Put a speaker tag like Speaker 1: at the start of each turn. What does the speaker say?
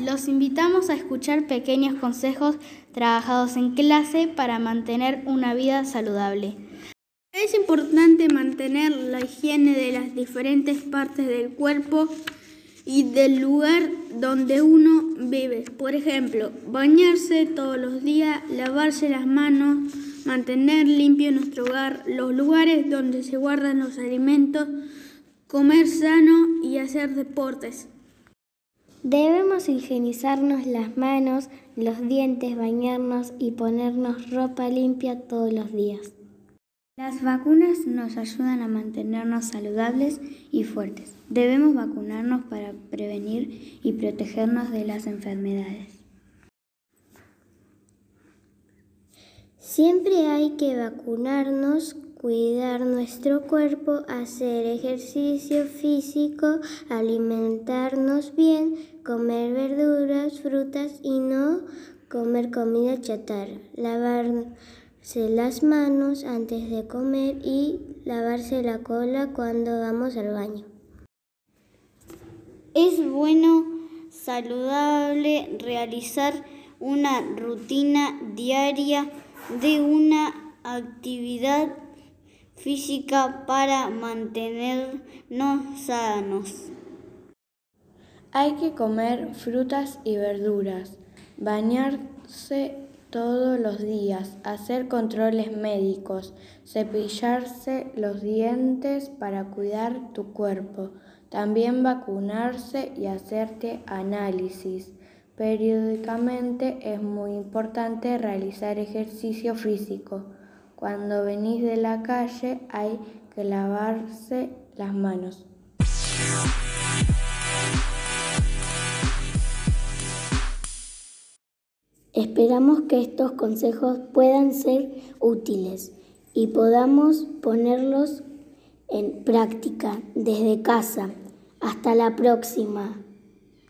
Speaker 1: los invitamos a escuchar pequeños consejos trabajados en clase para mantener una vida saludable.
Speaker 2: Es importante mantener la higiene de las diferentes partes del cuerpo y del lugar donde uno vive. Por ejemplo, bañarse todos los días, lavarse las manos, mantener limpio nuestro hogar, los lugares donde se guardan los alimentos, comer sano y hacer deportes.
Speaker 3: Debemos higienizarnos las manos, los dientes, bañarnos y ponernos ropa limpia todos los días.
Speaker 4: Las vacunas nos ayudan a mantenernos saludables y fuertes. Debemos vacunarnos para prevenir y protegernos de las enfermedades.
Speaker 3: Siempre hay que vacunarnos, cuidar nuestro cuerpo, hacer ejercicio físico, alimentarnos bien, comer verduras, frutas y no comer comida chatarra, lavarse las manos antes de comer y lavarse la cola cuando vamos al baño.
Speaker 5: Es bueno, saludable realizar una rutina diaria de una actividad física para mantenernos sanos.
Speaker 6: Hay que comer frutas y verduras, bañarse todos los días, hacer controles médicos, cepillarse los dientes para cuidar tu cuerpo, también vacunarse y hacerte análisis. Periódicamente es muy importante realizar ejercicio físico. Cuando venís de la calle hay que lavarse las manos.
Speaker 3: Esperamos que estos consejos puedan ser útiles y podamos ponerlos en práctica desde casa. Hasta la próxima.